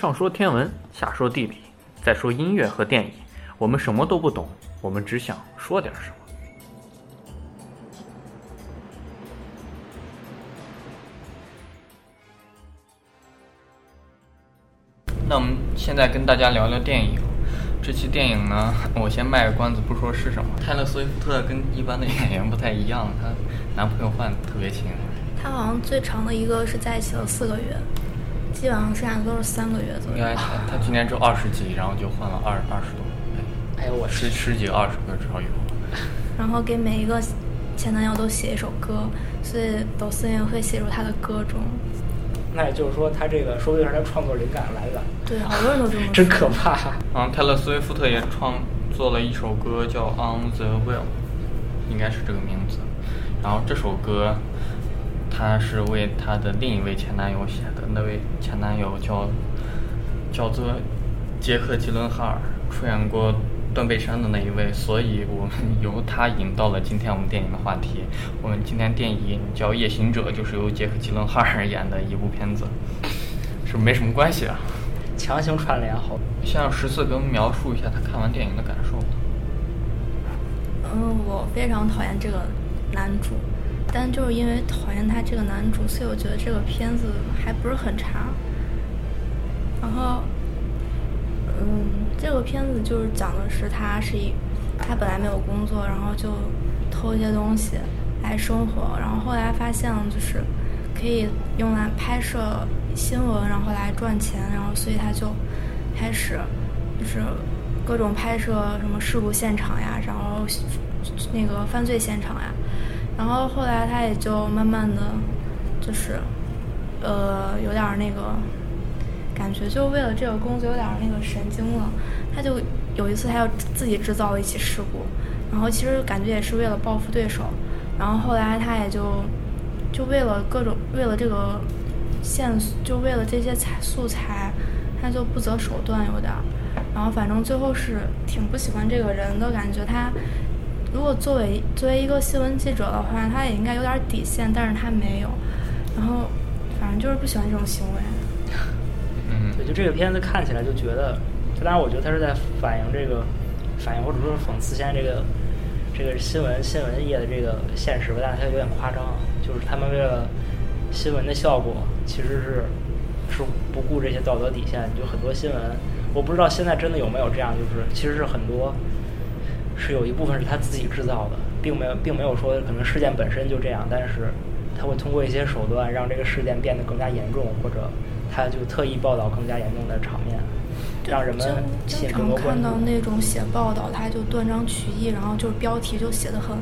上说天文，下说地理，再说音乐和电影，我们什么都不懂，我们只想说点什么。那我们现在跟大家聊聊电影。这期电影呢，我先卖个关子，不说是什么。泰勒·斯威夫特跟一般的演员不太一样，她男朋友换的特别勤。她好像最长的一个是在一起了四个月，基本上剩下都是三个月左右。应该他他今年只有二十几，然后就换了二二十多。哎呦我十十几二十个至少有。然后给每一个前男友都写一首歌，所以抖森也会写入他的歌中。那也就是说，他这个说不定是他创作灵感来源。对，好多人都这么 说。真可怕。嗯，泰勒·斯威夫特也创作了一首歌，叫《On the Wheel》，应该是这个名字。然后这首歌，他是为他的另一位前男友写的，那位前男友叫叫做杰克·吉伦哈尔，出演过。断背山的那一位，所以我们由他引到了今天我们电影的话题。我们今天电影叫《夜行者》，就是由杰克·吉伦哈尔演的一部片子，是没什么关系啊？强行串联好。先让十四给我们描述一下他看完电影的感受。嗯，我非常讨厌这个男主，但就是因为讨厌他这个男主，所以我觉得这个片子还不是很差。然后。嗯，这个片子就是讲的是他是一，他本来没有工作，然后就偷一些东西来生活，然后后来发现就是可以用来拍摄新闻，然后来赚钱，然后所以他就开始就是各种拍摄什么事故现场呀，然后那个犯罪现场呀，然后后来他也就慢慢的就是呃有点那个。感觉就为了这个工作有点那个神经了，他就有一次他要自己制造了一起事故，然后其实感觉也是为了报复对手，然后后来他也就就为了各种为了这个线就为了这些材素材，他就不择手段有点，然后反正最后是挺不喜欢这个人的感觉。他如果作为作为一个新闻记者的话，他也应该有点底线，但是他没有，然后反正就是不喜欢这种行为。嗯。对，就这个片子看起来就觉得，当然我觉得他是在反映这个，反映或者说讽刺现在这个这个新闻新闻业的这个现实吧，但是它有点夸张，就是他们为了新闻的效果，其实是是不顾这些道德底线，就很多新闻，我不知道现在真的有没有这样，就是其实是很多是有一部分是他自己制造的，并没有并没有说可能事件本身就这样，但是他会通过一些手段让这个事件变得更加严重，或者。他就特意报道更加严重的场面，让人们经常看到那种写报道，他就断章取义，然后就是标题就写的很，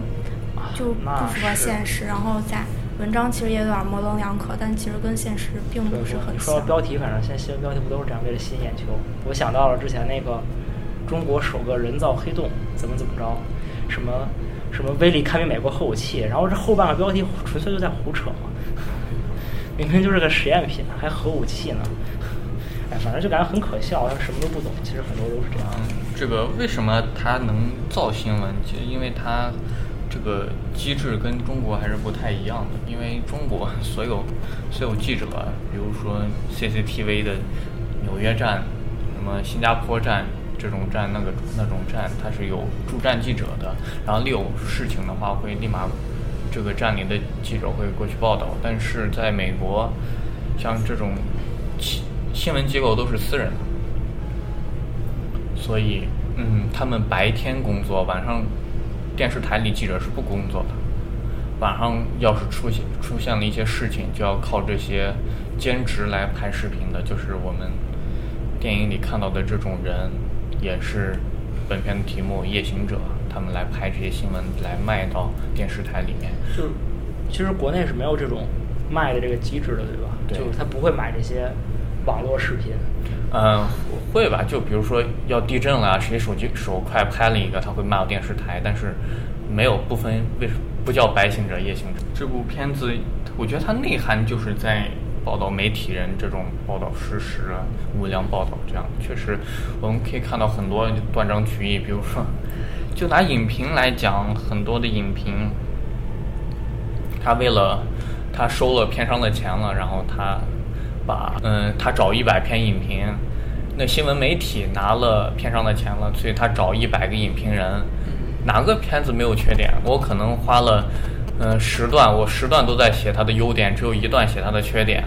就不符合现实。然后在文章其实也有点模棱两可，但其实跟现实并不是很像。说到标题，反正现在新闻标题不都是这样，为了吸引眼球？我想到了之前那个中国首个人造黑洞怎么怎么着，什么什么威力堪比美国核武器，然后这后半个标题纯粹就在胡扯嘛。明明就是个实验品，还核武器呢！哎，反正就感觉很可笑，他什么都不懂。其实很多都是这样。这个为什么他能造新闻？就因为他这个机制跟中国还是不太一样的。因为中国所有 所有记者，比如说 CCTV 的纽约站、什么新加坡站这种站，那个那种站，它是有驻站记者的。然后一有事情的话，会立马。这个站里的记者会过去报道，但是在美国，像这种新新闻机构都是私人的，所以，嗯，他们白天工作，晚上电视台里记者是不工作的。晚上要是出现出现了一些事情，就要靠这些兼职来拍视频的，就是我们电影里看到的这种人，也是本片的题目《夜行者》。他们来拍这些新闻，来卖到电视台里面。就其实国内是没有这种卖的这个机制的，对吧？对。就是他不会买这些网络视频。嗯，会吧？就比如说要地震了，谁手机手快拍了一个，他会卖到电视台。但是没有不分为什么不叫白行者夜行者。这部片子，我觉得它内涵就是在报道媒体人这种报道事实、无良报道这样。确实，我们可以看到很多断章取义，比如说。就拿影评来讲，很多的影评，他为了他收了片商的钱了，然后他把嗯，他找一百篇影评，那新闻媒体拿了片商的钱了，所以他找一百个影评人，哪个片子没有缺点？我可能花了嗯十段，我十段都在写它的优点，只有一段写它的缺点，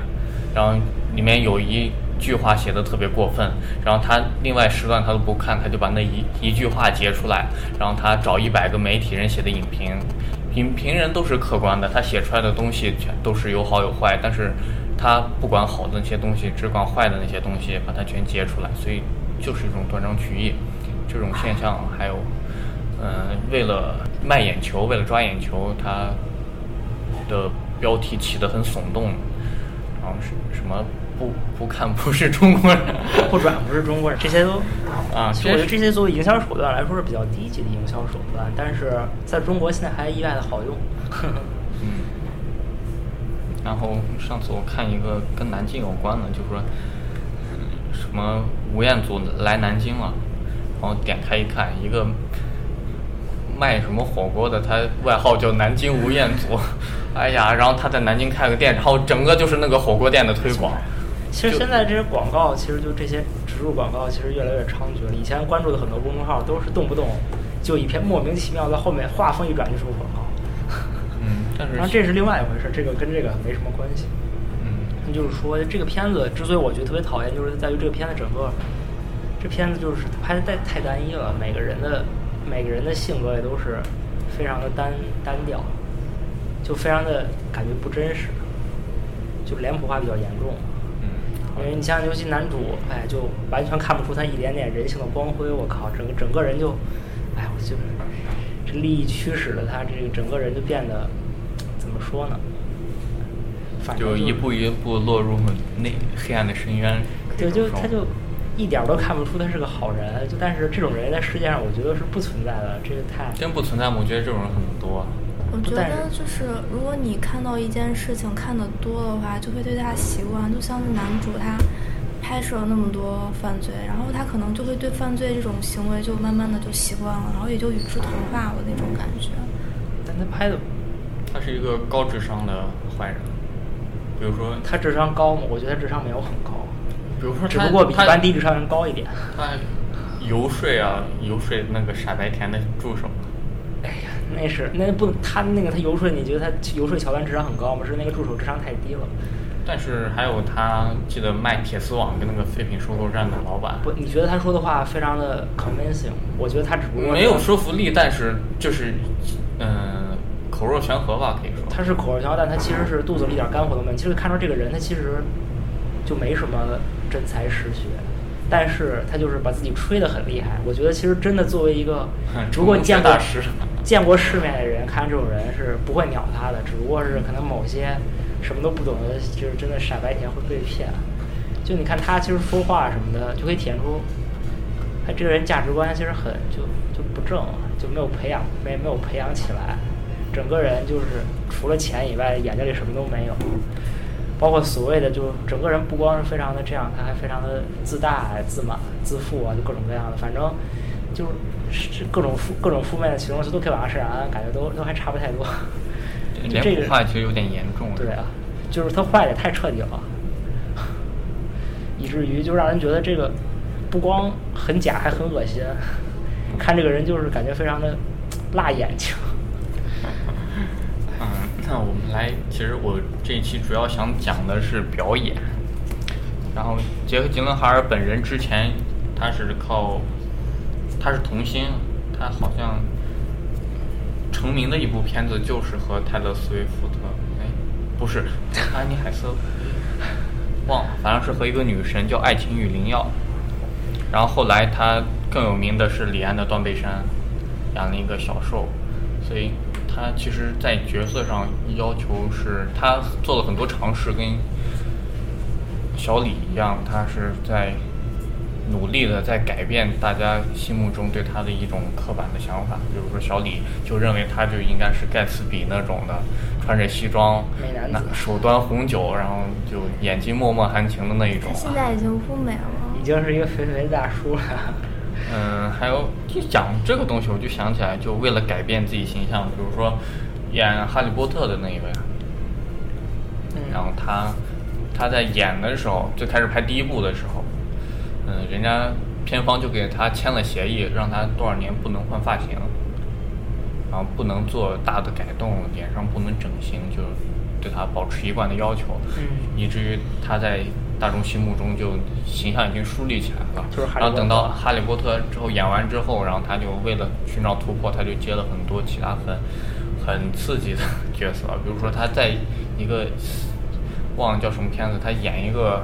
然后里面有一句话写的特别过分，然后他另外十段他都不看，他就把那一一句话截出来，然后他找一百个媒体人写的影评，影评人都是客观的，他写出来的东西全都是有好有坏，但是。他不管好的那些东西，只管坏的那些东西，把它全截出来，所以就是一种断章取义。这种现象还有，嗯，为了卖眼球，为了抓眼球，他的标题起得很耸动，然后是什么不不看不是中国人，不转不是中国人，这些都啊，其实我觉得这些作为营销手段来说是比较低级的营销手段，但是在中国现在还意外的好用。嗯。然后上次我看一个跟南京有关的，就是说什么吴彦祖来南京了，然后点开一看，一个卖什么火锅的，他外号叫南京吴彦祖，哎呀，然后他在南京开个店，然后整个就是那个火锅店的推广。其实现在这些广告，其实就这些植入广告，其实越来越猖獗了。以前关注的很多公众号都是动不动就一篇莫名其妙，在后面画风一转就是广告。嗯，但是然后这是另外一回事，这个跟这个没什么关系。嗯，那就是说，这个片子之所以我觉得特别讨厌，就是在于这个片子整个，这片子就是拍的太太单一了，每个人的每个人的性格也都是非常的单单调，就非常的感觉不真实，就脸谱化比较严重。嗯，因为你像尤其男主，哎，就完全看不出他一点点人性的光辉。我靠，整个整个人就，哎，我就这利益驱使了他，这个整个人就变得。怎么说呢？反正就一步一步落入那黑暗的深渊。对，就他就一点都看不出他是个好人。就但是这种人在世界上，我觉得是不存在的。这个太真不存在吗？我觉得这种人很多。我觉得就是，如果你看到一件事情看得多的话，就会对他习惯。就像是男主他拍摄了那么多犯罪，然后他可能就会对犯罪这种行为就慢慢的就习惯了，然后也就与之同化了那种感觉。但他拍的。他是一个高智商的坏人，比如说他智商高吗？我觉得他智商没有很高，比如说只不过比一般低智商人高一点。他游说啊，游说那个傻白甜的助手。哎呀，那是那不他那个他游说，你觉得他游说乔丹智商很高吗？是那个助手智商太低了。但是还有他记得卖铁丝网跟那个废品收购站的老板。不，你觉得他说的话非常的 convincing？我觉得他只不过没有说服力，但是就是嗯。口若悬河吧，可以说他是口若悬河，但他其实是肚子里一点干货都没有。其实看出这个人，他其实就没什么真才实学，但是他就是把自己吹得很厉害。我觉得其实真的作为一个 如果见过见过世面的人，看这种人是不会鸟他的。只不过是可能某些什么都不懂的，就是真的傻白甜会被骗。就你看他其实说话什么的，就可以体现出他这个人价值观其实很就就不正，就没有培养没没有培养起来。整个人就是除了钱以外，眼睛里什么都没有，包括所谓的，就整个人不光是非常的这样，他还非常的自大、自满、自负啊，就各种各样的，反正就是各种负各种负面的形容词都可以往上删，感觉都都还差不太多。这个坏其实有点严重。对啊，就是他坏的太彻底了，以至于就让人觉得这个不光很假，还很恶心。看这个人就是感觉非常的辣眼睛。那我们来，其实我这一期主要想讲的是表演。然后杰克·吉伦哈尔本人之前他是靠，他是童星，他好像成名的一部片子就是和泰勒·斯威夫特，哎，不是安妮·海瑟，忘了，反正是和一个女神叫爱情与灵药。然后后来他更有名的是李安的《断背山》，演了一个小受，所以。他其实，在角色上要求是，他做了很多尝试，跟小李一样，他是在努力的在改变大家心目中对他的一种刻板的想法。比如说，小李就认为他就应该是盖茨比那种的，穿着西装，那手端红酒，然后就眼睛脉脉含情的那一种。现在已经不美了，已经是一个肥肥大叔了。嗯，还有就讲这个东西，我就想起来，就为了改变自己形象，比如说演《哈利波特》的那一位，然后他他在演的时候，最开始拍第一部的时候，嗯，人家片方就给他签了协议，让他多少年不能换发型，然后不能做大的改动，脸上不能整形，就对他保持一贯的要求，嗯。以至于他在大众心目中就形象已经树立起来了。就是哈利然后等到哈利波特之后演完之后，然后他就为了寻找突破，他就接了很多其他很很刺激的角色，比如说他在一个忘了叫什么片子，他演一个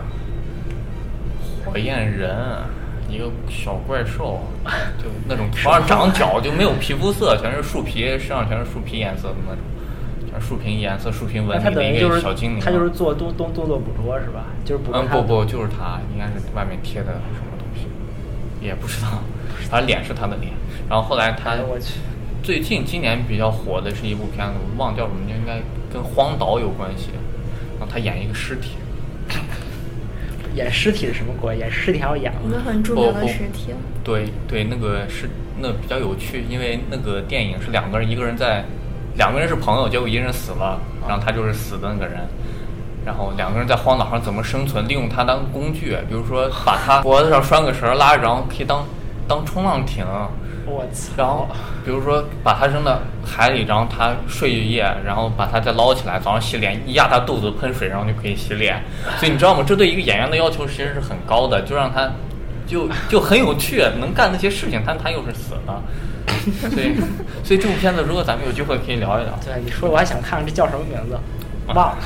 火焰人，一个小怪兽，就那种 头上长角就没有皮肤色，全是树皮，身上全是树皮颜色的那种，全是树皮颜色、竖屏纹理的一个小精灵。他就是做动动动作捕捉是吧？就是捕捉嗯不不，就是他，应该是外面贴的什么东西，也不知道，反正脸是他的脸。然后后来他最近今年比较火的是一部片子，我忘了叫什么，应该跟荒岛有关系。然后他演一个尸体，演尸体是什么鬼？演尸体还要演吗？一个很著名的尸体。对对，那个是那比较有趣，因为那个电影是两个人，一个人在，两个人是朋友，结果一个人死了，然后他就是死的那个人。然后两个人在荒岛上怎么生存？利用他当工具，比如说把他 脖子上拴个绳拉着，然后可以当当冲浪艇。我操！然后比如说把他扔到海里，然后他睡一夜，然后把他再捞起来，早上洗脸一压他肚子喷水，然后就可以洗脸。所以你知道吗？这对一个演员的要求其实是很高的，就让他就就很有趣，能干那些事情，但他又是死的。所以所以这部片子如果咱们有机会可以聊一聊。对你说，我还想看看这叫什么名字，忘了。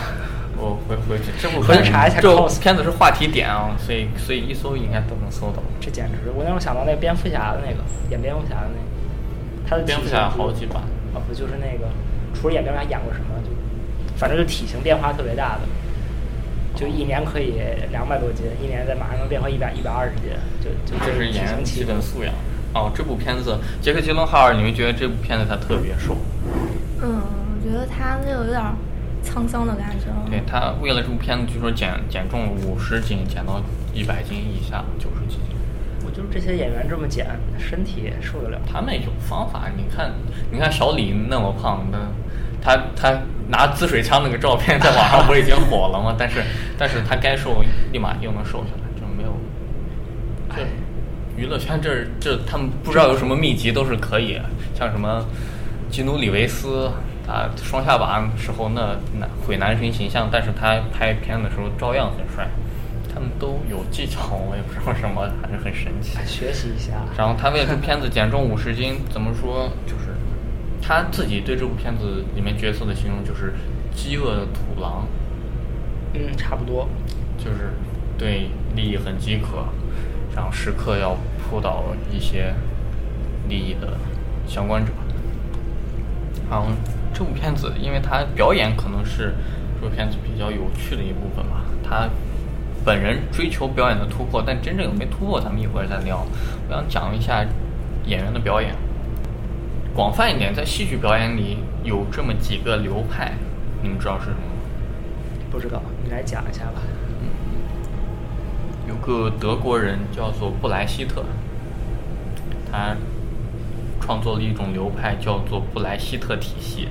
我回回去这部回去片查一下这部片子是话题点啊，所以所以一搜应该都能搜到。这简直，我让我想到那个蝙蝠侠的那个演蝙蝠侠的那个，他的体蝙蝠侠型好几版啊，不就是那个，除了演蝙蝠侠演过什么？就反正就体型变化特别大的，就一年可以两百多斤，一年再马上能变回一百一百二十斤，就就这是体演型起伏。本素养。哦，这部片子杰克·吉伦哈尔，你们觉得这部片子他特别瘦？嗯，我觉得他这个有点儿沧桑的感觉。对他为了这部片子，据说减减重了五十斤，减到一百斤以下，九十几斤。我就是这些演员这么减，身体也受得了。他们有方法，你看，你看小李那么胖的，他他拿滋水枪那个照片在网上不是已经火了吗？但是但是他该瘦立马又能瘦下来，娱乐圈这这他们不知道有什么秘籍，都是可以，像什么基努里维斯，他双下巴时候那那毁男神形象，但是他拍片的时候照样很帅。他们都有技巧，我也不知道什么，反正很神奇。哎学习一下。然后他为了这片子减重五十斤，怎么说？就是他自己对这部片子里面角色的形容就是饥饿的土狼，嗯，差不多。就是对利益很饥渴，然后时刻要扑倒一些利益的相关者。然后这部片子，因为他表演可能是这部片子比较有趣的一部分吧。他本人追求表演的突破，但真正有没突破，咱们一会儿再聊。我想讲一下演员的表演。广泛一点，在戏剧表演里有这么几个流派，你们知道是什么吗？不知道，你来讲一下吧。个德国人叫做布莱希特，他创作了一种流派叫做布莱希特体系，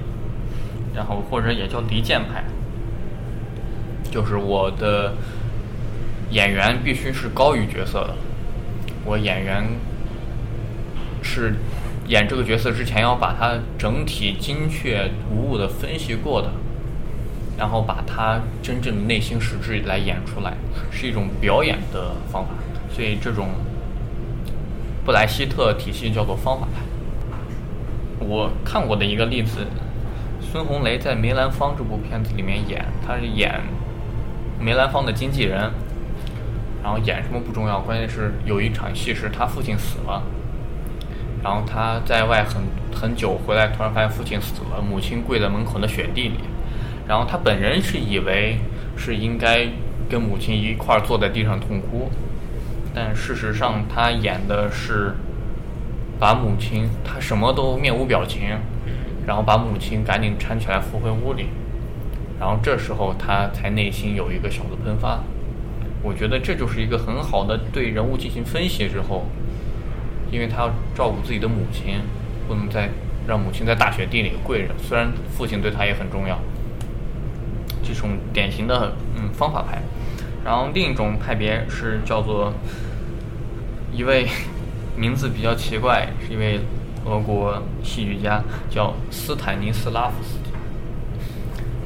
然后或者也叫离间派，就是我的演员必须是高于角色的，我演员是演这个角色之前要把他整体精确无误的分析过的，然后把他真正的内心实质来演出来，是一种表演的方法。所以这种布莱希特体系叫做方法派。我看过的一个例子，孙红雷在梅兰芳这部片子里面演，他是演梅兰芳的经纪人，然后演什么不重要，关键是有一场戏是他父亲死了。然后他在外很很久回来，突然发现父亲死了，母亲跪在门口的雪地里。然后他本人是以为是应该跟母亲一块儿坐在地上痛哭，但事实上他演的是把母亲，他什么都面无表情，然后把母亲赶紧搀起来扶回屋里。然后这时候他才内心有一个小的喷发。我觉得这就是一个很好的对人物进行分析之后。因为他要照顾自己的母亲，不能再让母亲在大雪地里跪着。虽然父亲对他也很重要，这种典型的嗯方法派。然后另一种派别是叫做一位名字比较奇怪，是一位俄国戏剧家，叫斯坦尼斯拉夫斯基。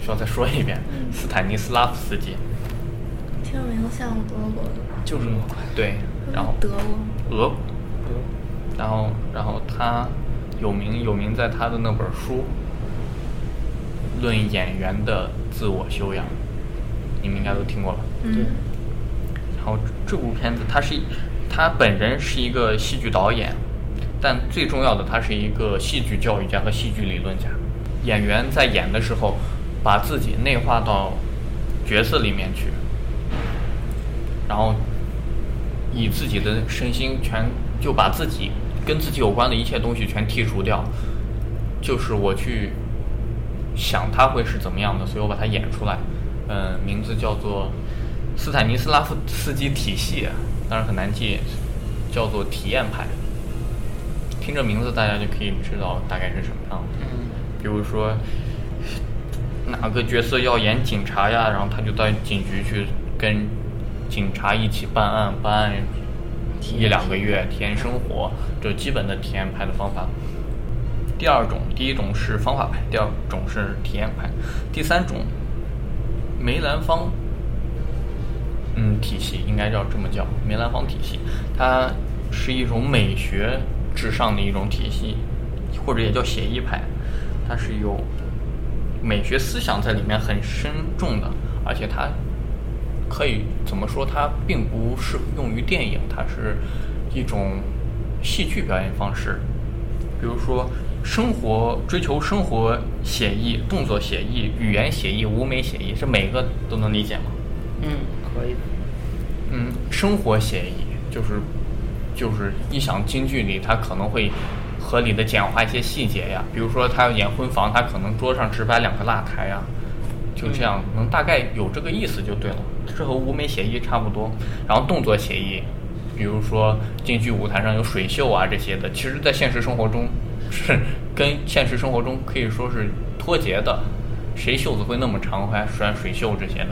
需要再说一遍，斯坦尼斯拉夫斯基。听名字像俄国的。就是对，然后德国。俄。然后，然后他有名有名在他的那本书《论演员的自我修养》，你们应该都听过吧？嗯。然后这部片子，他是他本人是一个戏剧导演，但最重要的，他是一个戏剧教育家和戏剧理论家。演员在演的时候，把自己内化到角色里面去，然后以自己的身心全就把自己。跟自己有关的一切东西全剔除掉，就是我去想他会是怎么样的，所以我把它演出来。嗯，名字叫做斯坦尼斯拉夫斯基体系，当然很难记，叫做体验派。听这名字，大家就可以知道大概是什么样的。嗯。比如说，哪个角色要演警察呀，然后他就到警局去跟警察一起办案，办案。一两个月体验生活，这基本的体验派的方法。第二种，第一种是方法派，第二种是体验派，第三种梅兰芳，嗯，体系应该叫这么叫梅兰芳体系，它是一种美学至上的一种体系，或者也叫写意派，它是有美学思想在里面很深重的，而且它。可以怎么说？它并不适用于电影，它是一种戏剧表演方式。比如说，生活追求生活写意、动作写意、语言写意、舞美写意，这每个都能理解吗？嗯，可以。嗯，生活写意就是就是一想京剧里，它可能会合理的简化一些细节呀。比如说，他要演婚房，他可能桌上只摆两个蜡台呀。就这样，能大概有这个意思就对了。这和舞美写意差不多。然后动作写意，比如说京剧舞台上有水袖啊这些的，其实在现实生活中是跟现实生活中可以说是脱节的。谁袖子会那么长，还拴水袖这些的？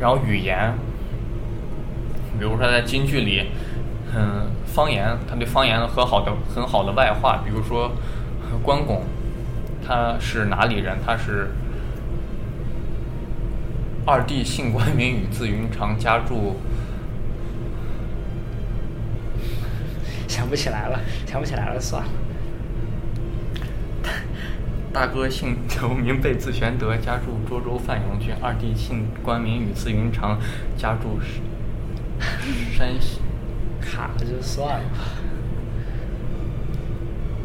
然后语言，比如说在京剧里，嗯，方言，他对方言很好的很好的外化。比如说关公，他是哪里人？他是。二弟姓关，名羽，字云长，家住。想不起来了，想不起来了，算了。大哥姓刘，名备，字玄德，家住涿州范阳郡。二弟姓关，名羽，字云长，家住山西。卡了就算了。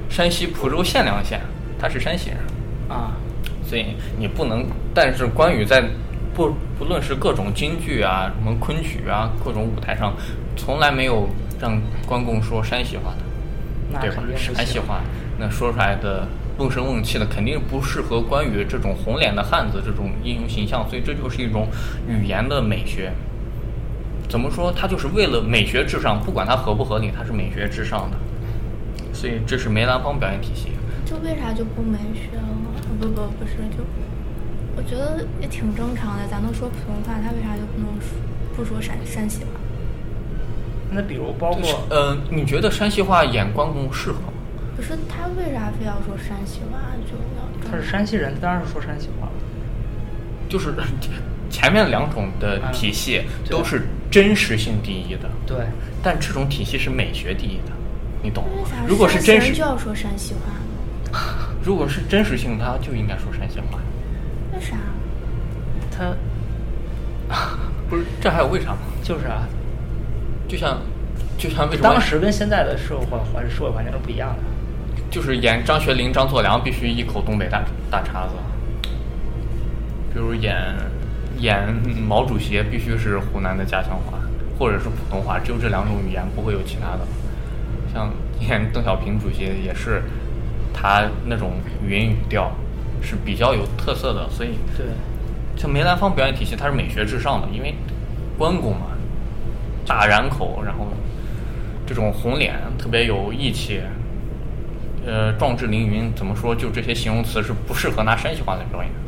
山西蒲州县梁县，他是山西人。啊。所以你不能，但是关羽在。不，不论是各种京剧啊，什么昆曲啊，各种舞台上，从来没有让关公说山西话的，对吧？山西话，那说出来的瓮声瓮气的，肯定不适合关羽这种红脸的汉子这种英雄形象。所以这就是一种语言的美学。怎么说？他就是为了美学至上，不管它合不合理，它是美学至上的。所以这是梅兰芳表演体系。就为啥就不美学了？不不不是就。我觉得也挺正常的，咱都说普通话，他为啥就不能说不说陕山西话？那比如包括呃，你觉得山西话演关公适合吗？不是他为啥非要说山西话就要？他是山西人，当然是说山西话了。就是 前面两种的体系都是真实性第一的，对。但这种体系是美学第一的，你懂吗？如果是真实，就要说山西话。如果是真实性，他就应该说山西话。为啥？他 不是这还有为啥吗？就是啊，就像就像为什么当时跟现在的社会环社会环境是不一样的。就是演张学林、张作良必须一口东北大大碴子，比如演演毛主席必须是湖南的家乡话或者是普通话，只有这两种语言，不会有其他的。像 演邓小平主席也是他那种语音语调。是比较有特色的，所以对，像梅兰芳表演体系，它是美学至上的，因为关公嘛，大髯口，然后这种红脸，特别有义气，呃，壮志凌云，怎么说？就这些形容词是不适合拿山西话来表演的。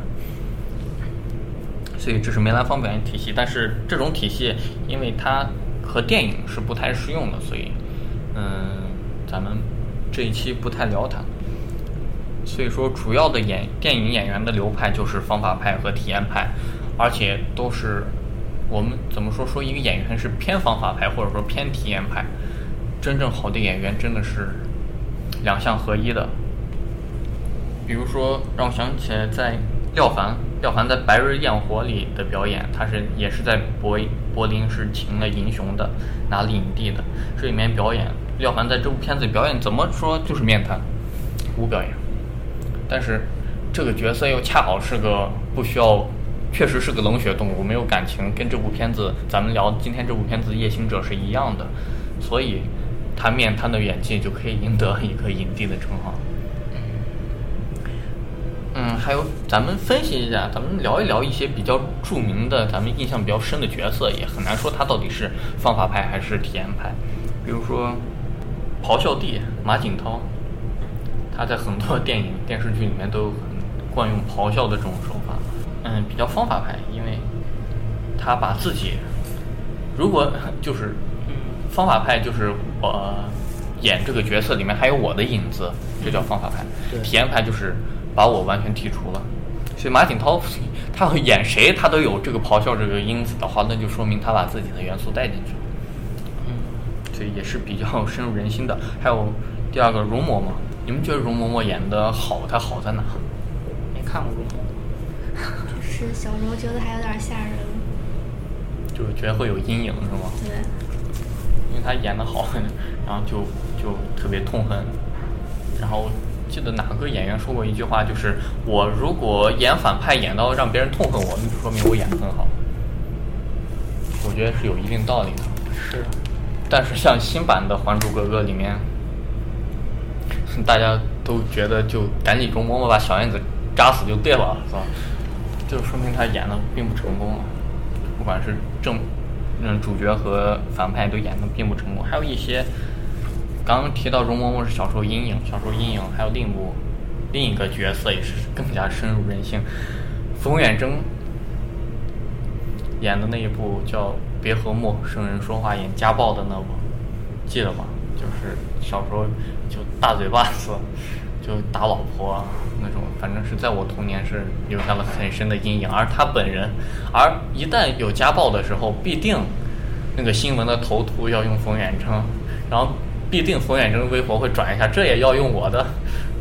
所以这是梅兰芳表演体系。但是这种体系，因为它和电影是不太适用的，所以嗯，咱们这一期不太聊它。所以说，主要的演电影演员的流派就是方法派和体验派，而且都是我们怎么说说一个演员是偏方法派或者说偏体验派。真正好的演员真的是两项合一的。比如说，让我想起来在廖凡，廖凡在《白日焰火》里的表演，他是也是在柏柏林是请了银熊的，拿了影帝的。这里面表演，廖凡在这部片子表演怎么说就是面瘫，无表演。但是这个角色又恰好是个不需要，确实是个冷血动物，没有感情，跟这部片子咱们聊今天这部片子《夜行者》是一样的，所以他面瘫的演技就可以赢得一个影帝的称号。嗯，还有咱们分析一下，咱们聊一聊一些比较著名的、咱们印象比较深的角色，也很难说他到底是方法派还是体验派。比如说，咆哮帝马景涛。他在很多电影、电视剧里面都很惯用咆哮的这种手法，嗯，比较方法派，因为他把自己，如果 就是方法派，就是我演这个角色里面还有我的影子，这叫方法派。体验派就是把我完全剔除了。所以马景涛他要演谁，他都有这个咆哮这个因子的话，那就说明他把自己的元素带进去了。嗯，所以也是比较深入人心的。还有第二个容嬷嬷。你们觉得容嬷嬷演的好，她好在哪？没看过容嬷嬷。就 是小时候觉得还有点吓人。就是觉得会有阴影是吗？对。因为她演的好，然后就就特别痛恨。然后记得哪个演员说过一句话，就是我如果演反派演到让别人痛恨我，那就说明我演的很好。我觉得是有一定道理的。是。但是像新版的《还珠格格》里面。大家都觉得就赶紧容嬷嬷把小燕子扎死就对了，是吧？就说明他演的并不成功了，不管是正嗯主角和反派都演的并不成功。还有一些刚刚提到容嬷嬷是小时候阴影，小时候阴影，还有另一部另一个角色也是更加深入人心，冯远征演的那一部叫《别和陌生人说话》，演家暴的那部，记得吗？就是小时候就大嘴巴子，就打老婆那种，反正是在我童年是留下了很深的阴影。而他本人，而一旦有家暴的时候，必定那个新闻的头图要用冯远征，然后必定冯远征微博会转一下，这也要用我的，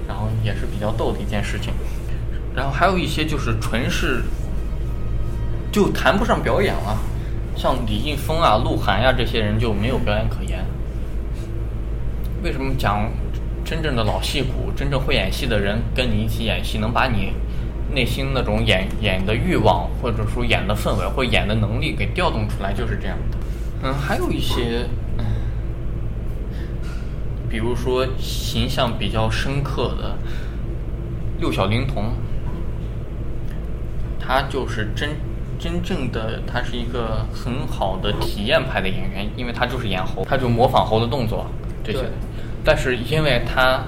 然后也是比较逗的一件事情。然后还有一些就是纯是，就谈不上表演了，像李易峰啊、鹿晗呀这些人就没有表演可言。为什么讲真正的老戏骨、真正会演戏的人跟你一起演戏，能把你内心那种演演的欲望，或者说演的氛围或演的能力给调动出来，就是这样的。嗯，还有一些，比如说形象比较深刻的六小龄童，他就是真真正的，他是一个很好的体验派的演员，因为他就是演猴，他就模仿猴的动作这些。但是因为他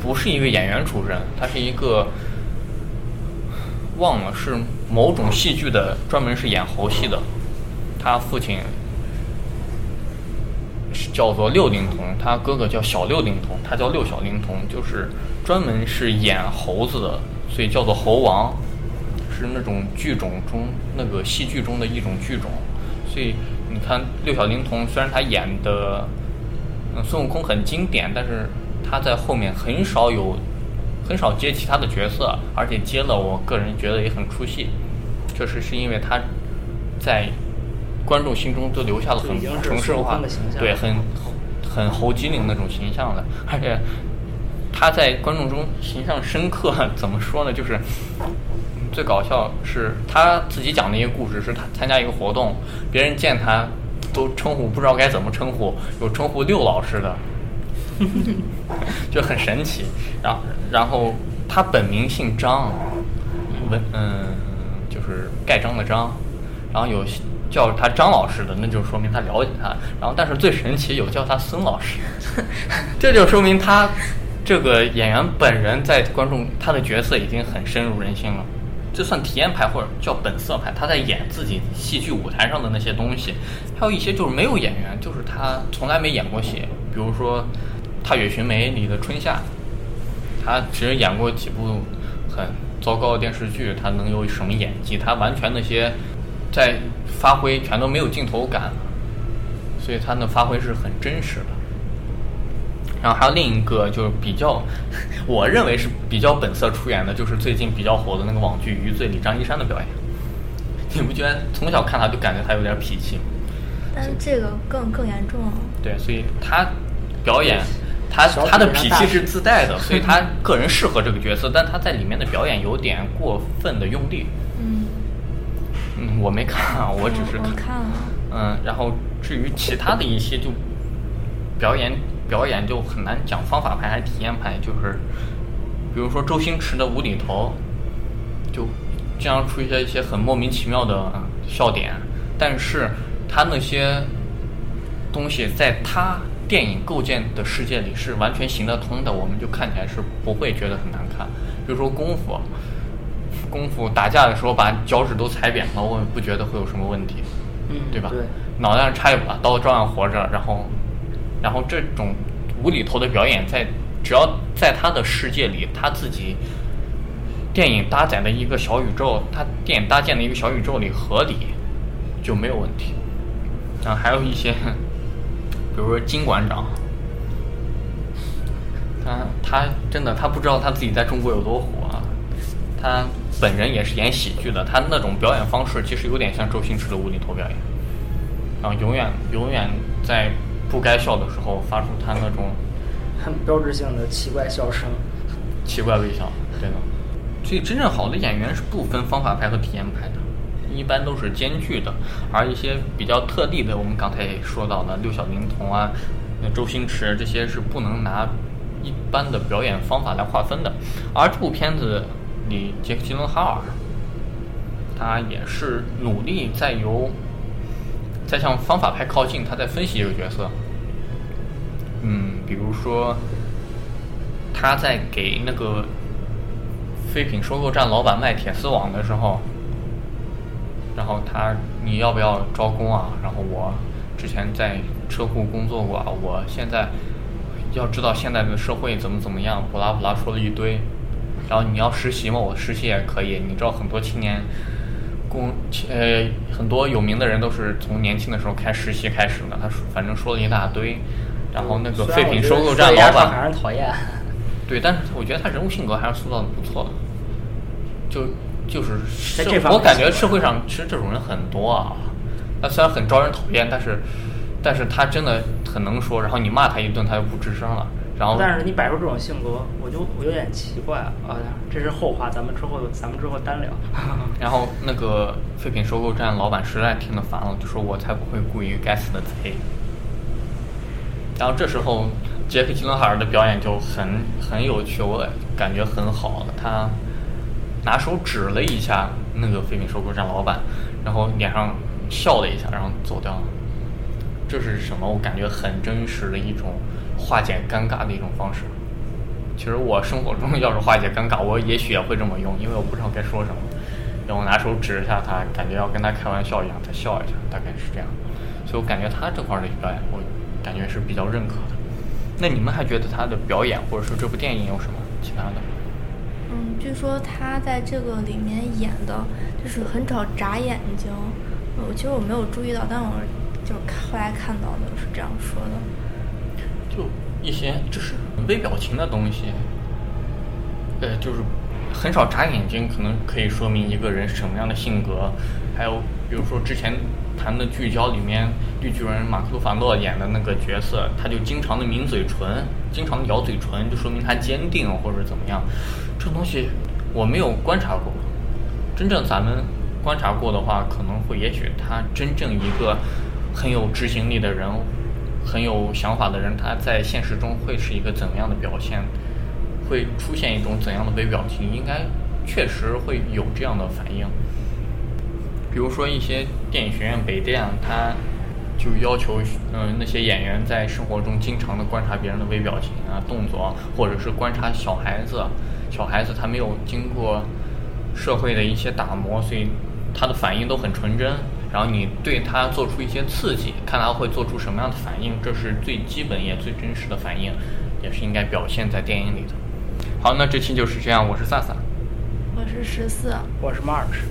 不是一个演员出身，他是一个忘了是某种戏剧的，专门是演猴戏的。他父亲叫做六龄童，他哥哥叫小六龄童，他叫六小龄童，就是专门是演猴子的，所以叫做猴王，是那种剧种中那个戏剧中的一种剧种。所以你看六小龄童，虽然他演的。孙悟空很经典，但是他在后面很少有，很少接其他的角色，而且接了，我个人觉得也很出戏。确实是因为他在观众心中都留下了很城市化，对，很很猴机灵那种形象的，而且他在观众中形象深刻。怎么说呢？就是最搞笑是他自己讲的一个故事，是他参加一个活动，别人见他。都称呼不知道该怎么称呼，有称呼六老师的，就很神奇。然后，然后他本名姓张，文嗯，就是盖章的章。然后有叫他张老师的，那就说明他了解他。然后，但是最神奇有叫他孙老师，这就说明他这个演员本人在观众他的角色已经很深入人心了。这算体验派或者叫本色派，他在演自己戏剧舞台上的那些东西。还有一些就是没有演员，就是他从来没演过戏，比如说《踏雪寻梅》里的春夏，他只演过几部很糟糕的电视剧，他能有什么演技？他完全那些在发挥全都没有镜头感，所以他的发挥是很真实的。然后还有另一个就是比较，我认为是比较本色出演的，就是最近比较火的那个网剧《余罪》里张一山的表演。你不觉得从小看他就感觉他有点脾气？但是这个更更严重了。对，所以他表演，他他的脾气是自带的，所以他个人适合这个角色，但他在里面的表演有点过分的用力。嗯。嗯，我没看，我只是看了。嗯，然后至于其他的一些就表演。表演就很难讲方法派还是体验派，就是，比如说周星驰的无厘头，就经常出现一些很莫名其妙的笑点，但是他那些东西在他电影构建的世界里是完全行得通的，我们就看起来是不会觉得很难看。比如说功夫，功夫打架的时候把脚趾都踩扁了，我们不觉得会有什么问题，嗯，对吧？对，脑袋上插一把刀照样活着，然后。然后这种无厘头的表演，在只要在他的世界里，他自己电影搭载的一个小宇宙，他电影搭建的一个小宇宙里合理就没有问题。然后，还有一些，比如说金馆长，他他真的他不知道他自己在中国有多火，啊他本人也是演喜剧的，他那种表演方式其实有点像周星驰的无厘头表演，然后永远永远在。不该笑的时候，发出他那种很标志性的奇怪笑声，奇怪微笑，对的。所以，真正好的演员是不分方法派和体验派的，一般都是兼具的。而一些比较特例的，我们刚才也说到的六小龄童啊、周星驰这些，是不能拿一般的表演方法来划分的。而这部片子里，杰克·吉伦哈尔，他也是努力在由。在向方法派靠近，他在分析这个角色。嗯，比如说，他在给那个废品收购站老板卖铁丝网的时候，然后他你要不要招工啊？然后我之前在车库工作过，啊我现在要知道现在的社会怎么怎么样，布拉布拉说了一堆。然后你要实习吗？我实习也可以。你知道很多青年。工呃，很多有名的人都是从年轻的时候开实习开始的。他说，反正说了一大堆。然后那个废品收购站老板，让人讨厌。对，但是我觉得他人物性格还是塑造的不错的。就就是，我感觉社会上其实这种人很多啊。他虽然很招人讨厌，但是，但是他真的很能说。然后你骂他一顿，他就不吱声了。然后，但是你摆出这种性格，我就我有点奇怪啊！这是后话，咱们之后咱们之后单聊。然后那个废品收购站老板实在听得烦了，就说我才不会雇一个该死的贼。然后这时候杰克·吉伦哈尔的表演就很很有趣，我感觉很好。他拿手指了一下那个废品收购站老板，然后脸上笑了一下，然后走掉了。这是什么？我感觉很真实的一种。化解尴尬的一种方式。其实我生活中 要是化解尴尬，我也许也会这么用，因为我不知道该说什么，然后拿手指一下他，感觉要跟他开玩笑一样，他笑一下，大概是这样。所以我感觉他这块的表演，我感觉是比较认可的。那你们还觉得他的表演，或者说这部电影有什么其他的？嗯，据说他在这个里面演的就是很少眨眼睛。我其实我没有注意到，但我就是后来看到的是这样说的。就一些就是微表情的东西，呃，就是很少眨眼睛，可能可以说明一个人什么样的性格。还有比如说之前谈的聚焦里面，绿巨人马克·鲁法诺演的那个角色，他就经常的抿嘴唇，经常咬嘴唇，就说明他坚定或者怎么样。这东西我没有观察过，真正咱们观察过的话，可能会也许他真正一个很有执行力的人。很有想法的人，他在现实中会是一个怎么样的表现？会出现一种怎样的微表情？应该确实会有这样的反应。比如说一些电影学院北电，他就要求嗯那些演员在生活中经常的观察别人的微表情啊、动作，或者是观察小孩子。小孩子他没有经过社会的一些打磨，所以他的反应都很纯真。然后你对他做出一些刺激，看他会做出什么样的反应，这是最基本也最真实的反应，也是应该表现在电影里的。好，那这期就是这样，我是萨萨，我是十四，我是 March。